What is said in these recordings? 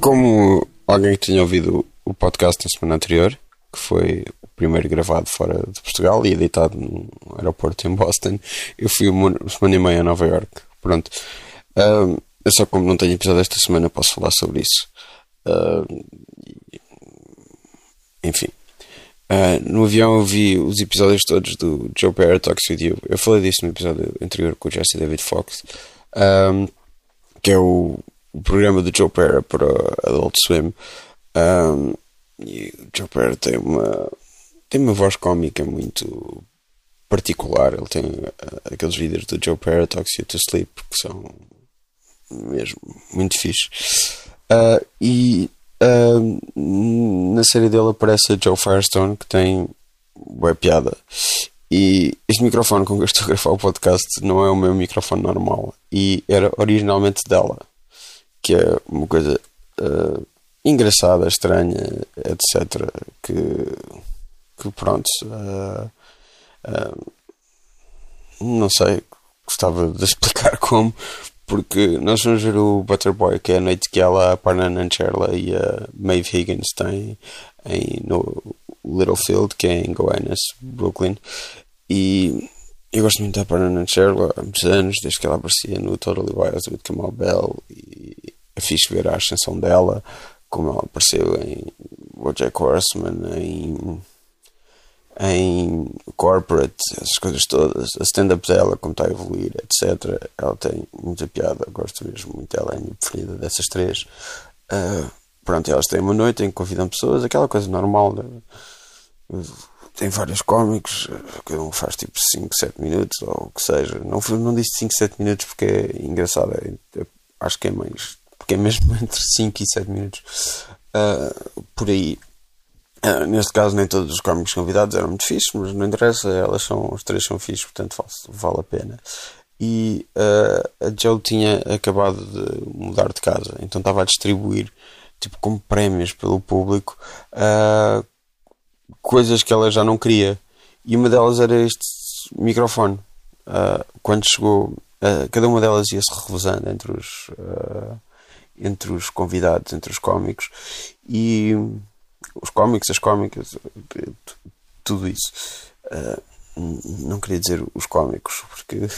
Como alguém que tinha ouvido o podcast na semana anterior, que foi o primeiro gravado fora de Portugal e editado no aeroporto em Boston, eu fui uma semana e meia a Nova York. Pronto. Um, eu só como não tenho episódio esta semana posso falar sobre isso. Uh, enfim. Uh, no avião eu vi os episódios todos do Joe Parra Talks With You. Eu falei disso no episódio anterior com o Jesse David Fox. Um, que é o o programa do Joe Pera para Adult Swim. Um, e o Joe Pera tem uma, tem uma voz cómica muito particular. Ele tem uh, aqueles vídeos do Joe Pera Talks You to Sleep que são mesmo muito fixe. Uh, e uh, na série dele aparece a Joe Firestone que tem boa piada. E este microfone com que eu estou a gravar o podcast não é o meu microfone normal e era originalmente dela que é uma coisa uh, engraçada, estranha, etc. Que, que pronto, não sei, gostava de explicar como, porque nós vamos ver o Butterboy, que é a noite que ela, a Parna Nancherla e a Maeve Higgins têm em, no Littlefield, que é em Goiânia, Brooklyn, e eu gosto muito da Parna Sherlock há muitos anos, desde que ela aparecia no Totally Wild with Kamal Bell e é fixe ver a ascensão dela, como ela apareceu em Bojack Horseman, em, em Corporate, essas coisas todas, a stand-up dela, como está a evoluir, etc. Ela tem muita piada, gosto mesmo muito dela, é a minha preferida dessas três. Uh, pronto, elas têm uma noite em que convidam pessoas, aquela coisa normal. Né? tem vários cómicos, cada um faz tipo 5, 7 minutos ou o que seja. Não, não disse 5, 7 minutos porque é engraçado, é, é, acho que é mais, porque é mesmo entre 5 e 7 minutos. Uh, por aí. Uh, neste caso, nem todos os cómicos convidados eram muito fixos, mas não interessa, elas são, os três são fixos, portanto vale, a pena. E uh, a Joe tinha acabado de mudar de casa, então estava a distribuir tipo como prémios pelo público uh, coisas que ela já não queria. E uma delas era este microfone. Quando chegou, cada uma delas ia-se revezando entre os, entre os convidados, entre os cómicos. E os cómicos, as cómicas, tudo isso. não queria dizer os cómicos, porque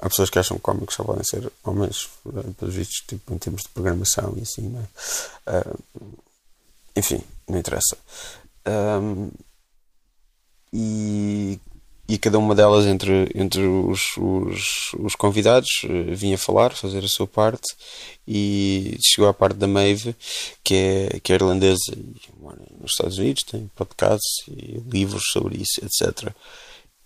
há pessoas que acham que cómicos só podem ser homens, pelos vistos, tipo, em termos de programação e assim, não é? enfim, não interessa. Um, e, e cada uma delas, entre, entre os, os, os convidados, eh, vinha falar, fazer a sua parte. E chegou à parte da Maeve, que é, que é irlandesa e mora nos Estados Unidos, tem podcasts e livros sobre isso, etc.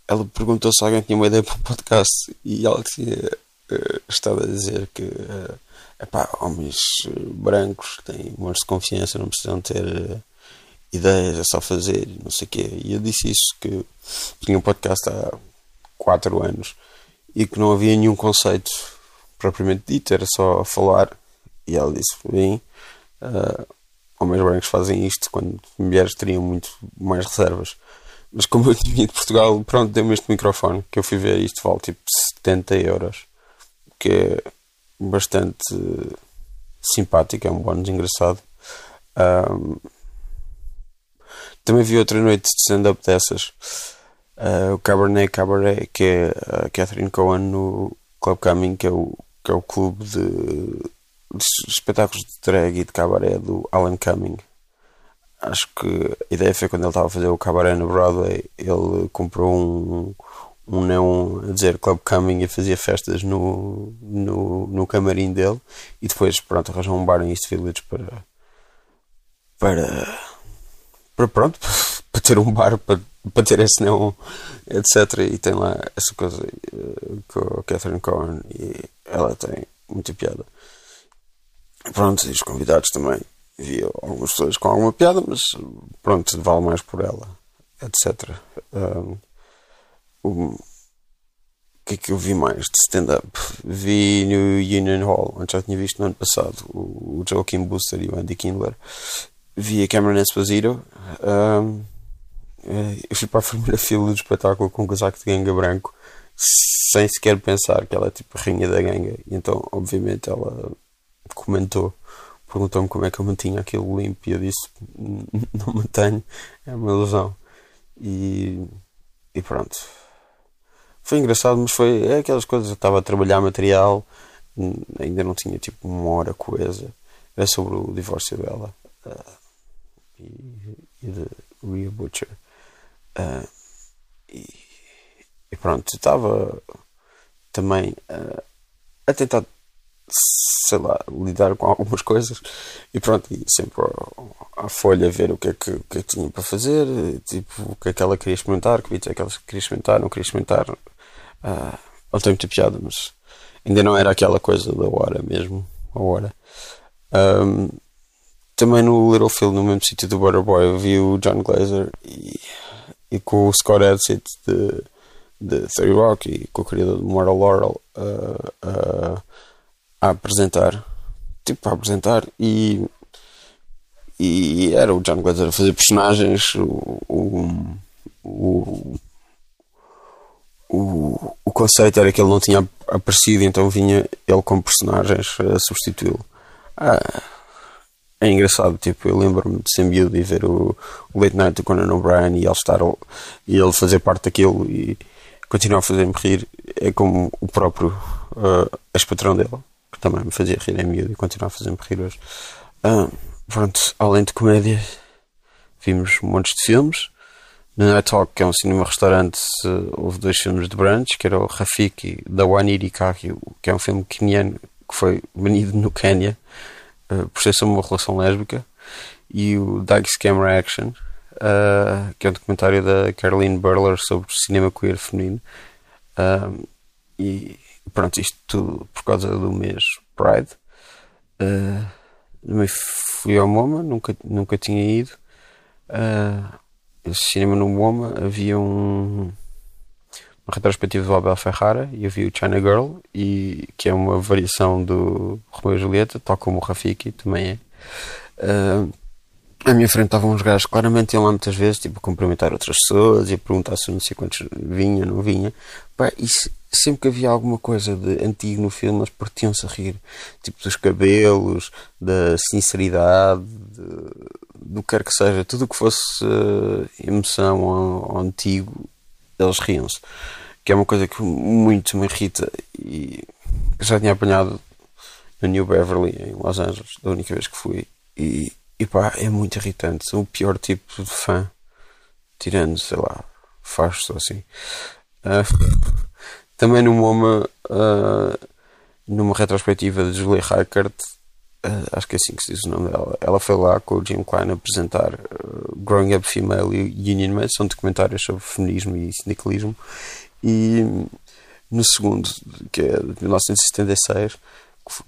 Ela perguntou se alguém tinha uma ideia para um podcast e ela tinha uh, estado a dizer que. Uh, epá, homens brancos têm um de confiança, não precisam ter uh, ideias, é só fazer, não sei o quê. E eu disse isso, que tinha um podcast há 4 anos e que não havia nenhum conceito propriamente dito, era só falar. E ela disse: bem, uh, homens brancos fazem isto quando mulheres teriam muito mais reservas. Mas como eu tinha de Portugal, pronto, deu-me este microfone que eu fui ver isto vale tipo 70 euros, que é bastante simpático, é um bónus engraçado. Um, também vi outra noite de stand-up dessas, uh, o Cabernet Cabaret, que é a Catherine Cohen no Club Coming, que é o, que é o clube de, de espetáculos de drag e de cabaré do Alan Cumming. Acho que a ideia foi quando ele estava a fazer o cabaré no Broadway, ele comprou um, um neon a dizer Club Coming e fazia festas no, no, no camarim dele e depois pronto arranjou um bar em East Village para para para pronto, para ter um bar, para, para ter esse neon, etc. E tem lá essa coisa uh, com a Catherine Cohen e ela tem muita piada. Pronto, e os convidados também. Vi algumas pessoas com alguma piada, mas pronto, vale mais por ela, etc. Um, que é que eu vi mais de stand-up? Vi no Union Hall, onde já tinha visto no ano passado o, o Joaquim Booster e o Andy Kindler. Vi a Cameron Esposito. Um, eh, eu fui para a primeira fila do espetáculo com um casaco de ganga branco, sem sequer pensar que ela é tipo a rainha da ganga. E então, obviamente, ela comentou, perguntou-me como é que eu mantinha aquilo limpo e eu disse: Não mantenho, é uma ilusão. E, e pronto foi engraçado, mas foi é aquelas coisas. Eu estava a trabalhar material, ainda não tinha tipo uma hora coesa. Era sobre o divórcio dela uh, e, e, de Rhea Butcher. Uh, e, e, pronto, estava também uh, a tentar, sei lá, lidar com algumas coisas e pronto, e sempre à folha ver o que, é que, o que é que tinha para fazer, tipo, o que é que ela queria experimentar, que é que ela queria experimentar, não queria experimentar Uh, ele tem muita piada, mas ainda não era aquela coisa da hora mesmo. A hora. Um, também no Little Phil, no mesmo sítio do Butterboy, eu vi o John Glazer e, e com o Scott Adsit de, de Theory Rock e com o criador do Moral Laurel uh, uh, a apresentar. Tipo, a apresentar e, e era o John Glazer a fazer personagens. O, o, o o, conceito era que ele não tinha aparecido, então vinha ele como personagens a substituí-lo. Ah, é engraçado, tipo, eu lembro-me de ser miúdo e ver o, o Late Night do Conan O'Brien e ele estar e ele fazer parte daquilo e continuar a fazer-me rir. É como o próprio uh, ex-patrão dele, que também me fazia rir em miúdo e continua a fazer-me rir hoje. Ah, pronto, além de comédia, vimos montes de filmes. No Night Talk, que é um cinema-restaurante, houve dois filmes de brunch, que era o Rafiki, da Waniri Kaki, que é um filme keniano que foi banido no Quênia uh, por ser uma relação lésbica, e o Dice Camera Action, uh, que é um documentário da Caroline Burler sobre cinema queer feminino. Uh, e pronto, isto tudo por causa do mês Pride. Uh, também fui ao MoMA, nunca, nunca tinha ido. Uh, cinema no MoMA havia um, uma retrospectiva do Abel Ferrara e havia o China Girl, e, que é uma variação do Romeo e Julieta, tal como o Rafiki também é. Uh, à minha frente estavam uns gajos, claramente iam lá muitas vezes, tipo, cumprimentar outras pessoas e perguntar se não sei quantos vinha, não vinha. Pá, e sempre que havia alguma coisa de antigo no filme, eles partiam-se a rir, tipo, dos cabelos, da sinceridade, de, do que quer que seja, tudo o que fosse uh, emoção ou, ou, antigo, eles riam-se. Que é uma coisa que muito me irrita e já tinha apanhado no New Beverly, em Los Angeles, da única vez que fui. E, e pá, é muito irritante. Sou o pior tipo de fã, tirando, sei lá, faz assim. Uh, também no MoMA, uh, numa retrospectiva de Julie uh, acho que é assim que se diz o nome dela. Ela foi lá com o Jim Klein apresentar uh, Growing Up Female e Union Man, são documentários sobre feminismo e sindicalismo. E no segundo, que é de 1976,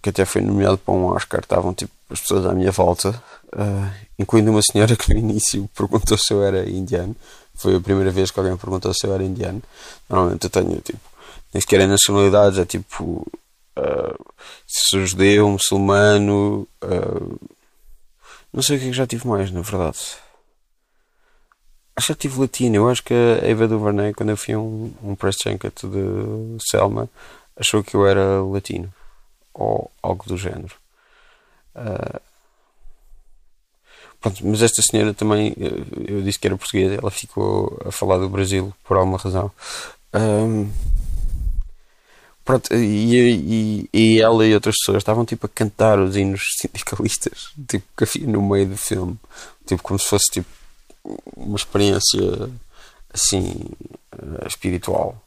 que até foi nomeado para um Oscar, estavam tipo as pessoas à minha volta, uh, incluindo uma senhora que no início perguntou se eu era indiano. Foi a primeira vez que alguém perguntou se eu era indiano. Normalmente eu tenho tipo, nem sequer é nacionalidades, é tipo uh, sou judeu, muçulmano, uh, não sei o que, é que já tive mais, na verdade. Acho que já tive latino. Eu acho que a Eva DuVernay, quando eu fui um, um press junket de Selma, achou que eu era latino. Ou algo do género. Uh, pronto, mas esta senhora também, eu, disse que era portuguesa, ela ficou a falar do Brasil por alguma razão. Um, Pronto, e, e, e, ela e outras pessoas estavam tipo a cantar os hinos sindicalistas, tipo no meio do filme, tipo como se fosse tipo uma experiência assim uh, espiritual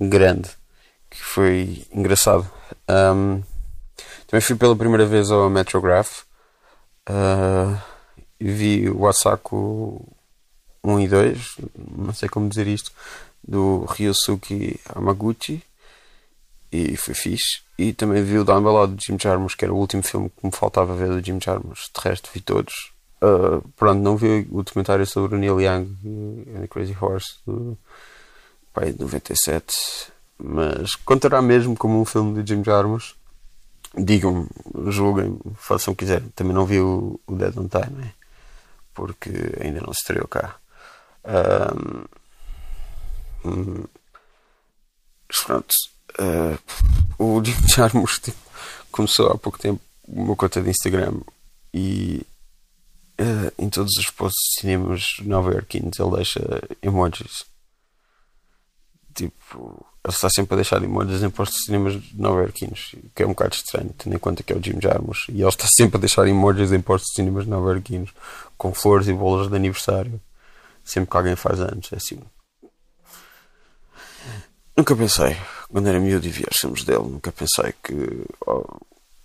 grande que foi engraçado. Um, também fui pela primeira vez ao Metrograph uh, e vi o Asako 1 e 2, não sei como dizer isto, do Ryosuke Amaguchi e foi fixe. E também vi o Down Below do Jim Jarmusch, que era o último filme que me faltava ver do Jim Jarmusch. De resto, vi todos. Uh, pronto, não vi o documentário sobre o Neil Young e The Crazy Horse do pai de 97. Mas contará mesmo como um filme de Jim Jarmusch. Digam, julguem, façam o que quiserem. Também não vi o, o Dead on Time, né? porque ainda não se estreou cá. Um, hum, pronto, uh, o Jim Jarmusch tipo, começou há pouco tempo uma conta de Instagram e uh, em todos os posts de cinemas nova-iorquinos ele deixa emojis. Tipo, ele está sempre a deixar emojis em postos de cinemas nova-iorquinos, que é um bocado estranho, tendo em conta que é o Jim Jarmusch. E ele está sempre a deixar emojis em postos de cinemas nova-iorquinos, com flores e bolas de aniversário, sempre que alguém faz anos. É assim. Nunca pensei, quando era miúdo e viéssemos dele, nunca pensei que oh,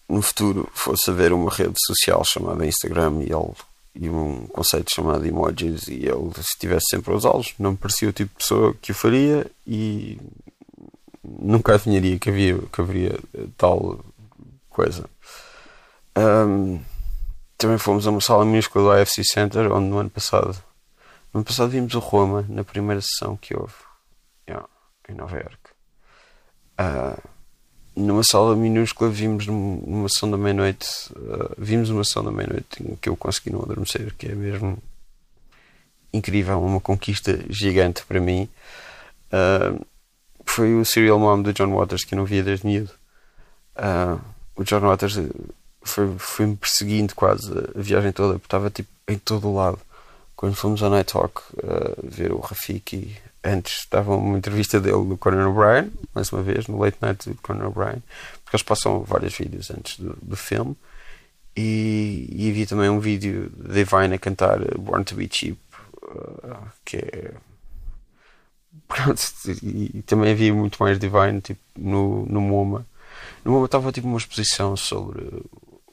no futuro fosse haver uma rede social chamada Instagram e ele e um conceito chamado emojis e ele se estivesse sempre a usá-los não me parecia o tipo de pessoa que o faria e nunca adivinharia que, havia, que haveria tal coisa. Um, também fomos a uma sala minúscula do AFC Center onde no ano passado no ano passado vimos o Roma na primeira sessão que houve em Nova York uh, numa sala minúscula vimos numa sessão da meia-noite uh, vimos uma sessão da meia-noite em que eu consegui não adormecer que é mesmo incrível uma conquista gigante para mim. Uh, foi o Serial Mom do John Waters que eu não via desde miúdo. Uh, o John Waters foi, foi me perseguindo quase a viagem toda porque estava tipo em todo o lado. Quando fomos ao Night Talk ver o Rafiki antes estava uma entrevista dele do Conan O'Brien, mais uma vez, no Late Night do Conan O'Brien, porque eles passam vários vídeos antes do, do filme. E, e, havia também um vídeo de Divine a cantar Born to Be Cheap, uh, que é. e, e, também havia muito mais Divine tipo, no, no MoMA. No MoMA estava tipo uma exposição sobre.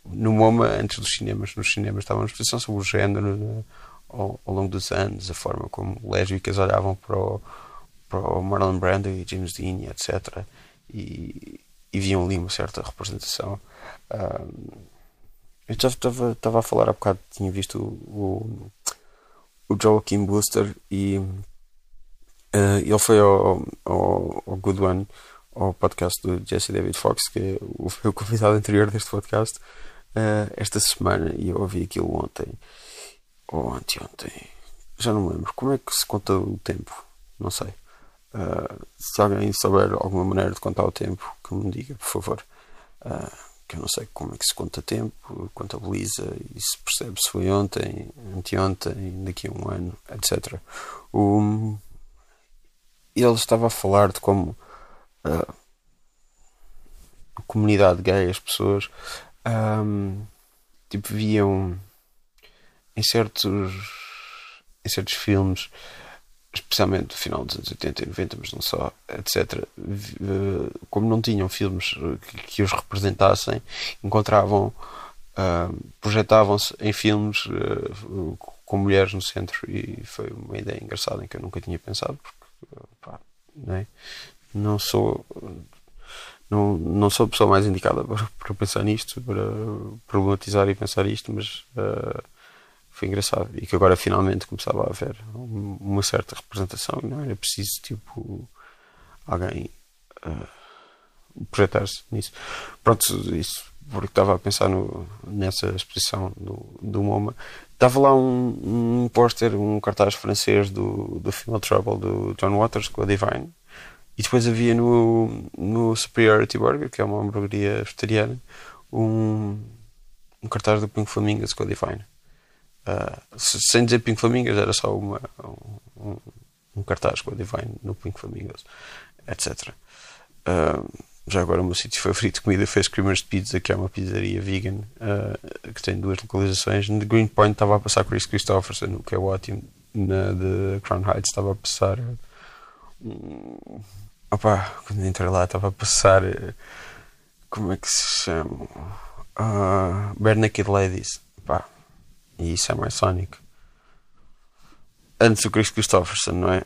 No MoMA, antes dos cinemas, nos cinemas estava uma exposição sobre o género. Ao, ao, longo dos anos, a forma como lésbicas olhavam para o, para o Marlon Brando e James Dean, etc. E, e viam ali uma certa representação. Um, eu estava, estava a falar há bocado, tinha visto o, o, o Joaquim Booster e uh, ele foi ao, ao, ao Good One, ao podcast do Jesse David Fox, que é o, o convidado anterior deste podcast, uh, esta semana, e eu ouvi aquilo ontem ou anteontem, já não me lembro. Como é que se conta o tempo? Não sei. Uh, se alguém souber alguma maneira de contar o tempo, que me diga, por favor. Uh, que eu não sei como é que se conta tempo, contabiliza e se percebe se foi ontem, anteontem, daqui a um ano, etc. Ele estava a falar de como uh, a comunidade gay, as pessoas, um, tipo, viam em certos, em certos filmes, especialmente no final dos anos 80 e 90, mas não só, etc., como não tinham filmes que, que os representassem, encontravam, uh, projetavam-se em filmes uh, com mulheres no centro e foi uma ideia engraçada em que eu nunca tinha pensado, porque pá, não, é? não sou. Não, não sou a pessoa mais indicada para, para pensar nisto, para problematizar e pensar isto, mas uh, foi engraçado. E que agora finalmente começava a haver uma certa representação não era preciso tipo alguém uh, projetar-se nisso. Pronto isso porque estava a pensar no, nessa exposição do, do MoMA. Estava lá um, um póster um cartaz francês do, do Female Trouble do John Waters com a Divine. E depois havia no, no Superiority Burger que é uma hamburgueria vegetariana um, um cartaz do Pink Flamingos com a Divine Uh, sem dizer Pink Flamingos, era só uma, um, um, cartaz com a Divine no Pink Flamingos, etc. Uh, ah, já agora o meu sítio favorito de comida foi Screamers Pizza, que é uma pizzaria vegan uh, que tem duas localizações. No Greenpoint estava a passar Chris Christopherson, o que é ótimo. Na de Crown Heights estava a passar. Um, opa, quando entrei lá estava a passar. Como é que se chama? Uh, Bare Naked Ladies. Pá, e Samurai Sonic. Antes do Chris Christopherson, não é?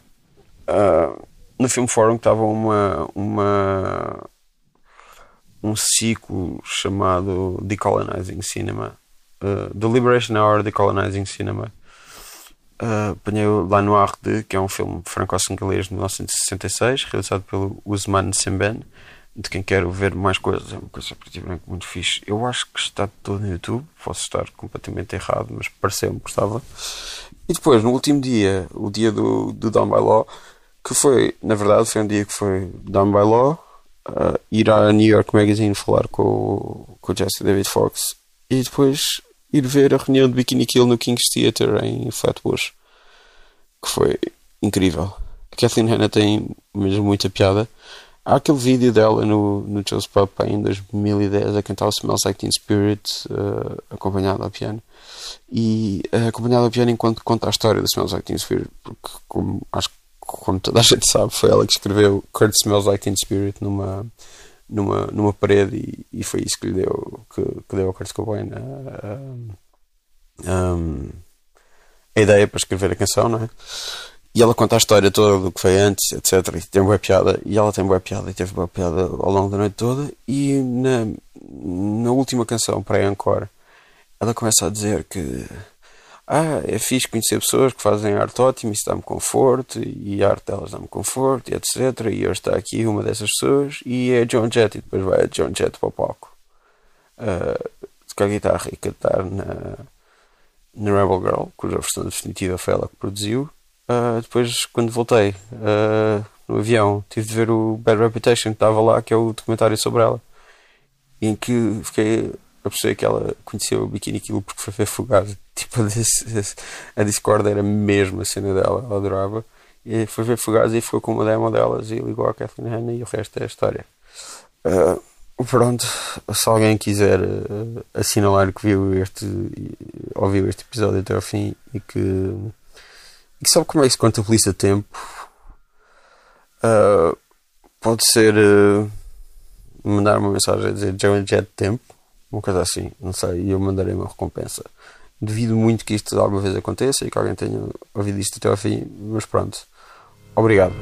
Uh, no filme Fórum estava uma, uma um ciclo chamado Decolonizing Cinema, uh, The Liberation Hour Decolonizing Cinema, uh, apanhei o La Noire de, que é um filme franco-singalês de 1966, realizado pelo Usman Semben, de quem quero ver mais coisas. É uma coisa muito fixe. Eu acho que está todo no YouTube, posso estar completamente errado, mas pareceu-me que estava. E depois, no último dia, o dia do, do Down by Law, que foi, na verdade, foi um dia que foi Down by Law, uh, ir à New York Magazine falar com, com o Jesse David Fox e depois ir ver a reunião de Bikini Kill no King's Theatre em Flatbush, que foi incrível. A Kathleen Hanna tem mesmo muita piada. Há aquele vídeo dela no, no Joe's Pub em 2010 a cantar o Smells Like Teen Spirit uh, acompanhado ao piano e uh, acompanhado ao piano enquanto conta a história do Smells Like Teen Spirit porque como, acho que como toda a gente sabe foi ela que escreveu Kurt Smells Like Teen Spirit numa numa, numa parede e, e foi isso que lhe deu que, que deu ao Kurt Cobain a, a, a, ideia para escrever a canção, não é? E ela conta a história toda do que foi antes, etc. E tem boa piada, e ela tem boa piada, e teve boa piada ao longo da noite toda. E na, na última canção, para Encore, ela começa a dizer que ah, é fixe conhecer pessoas que fazem arte ótima, isso dá-me conforto, e a arte delas dá-me conforto, e etc. E hoje está aqui uma dessas pessoas, e é John Jett, e depois vai a John Jett para o palco. Uh, com a guitarra e cantar na, na Rebel Girl, cuja versão definitiva foi ela que produziu. Uh, depois, quando voltei uh, no avião, tive de ver o Bad Reputation que estava lá, que é o documentário sobre ela, em que fiquei a perceber que ela conheceu o Bikini Kill porque foi ver Fugaz. Tipo, a Discord era mesmo a cena dela, ela adorava. E foi ver Fugaz e ficou com uma demo delas e ligou a Kathleen Hanna e o resto é a história. Uh, pronto, se alguém quiser assinalar que viu este, ouviu este episódio até ao fim e que, e sabe como é que se contabiliza tempo, uh, pode ser mandar uma mensagem a dizer Jet Tempo uma coisa assim, não sei, e eu mandarei uma recompensa. Devido muito que isto alguma vez aconteça e que alguém tenha ouvido isto até ao fim, mas pronto. Obrigado.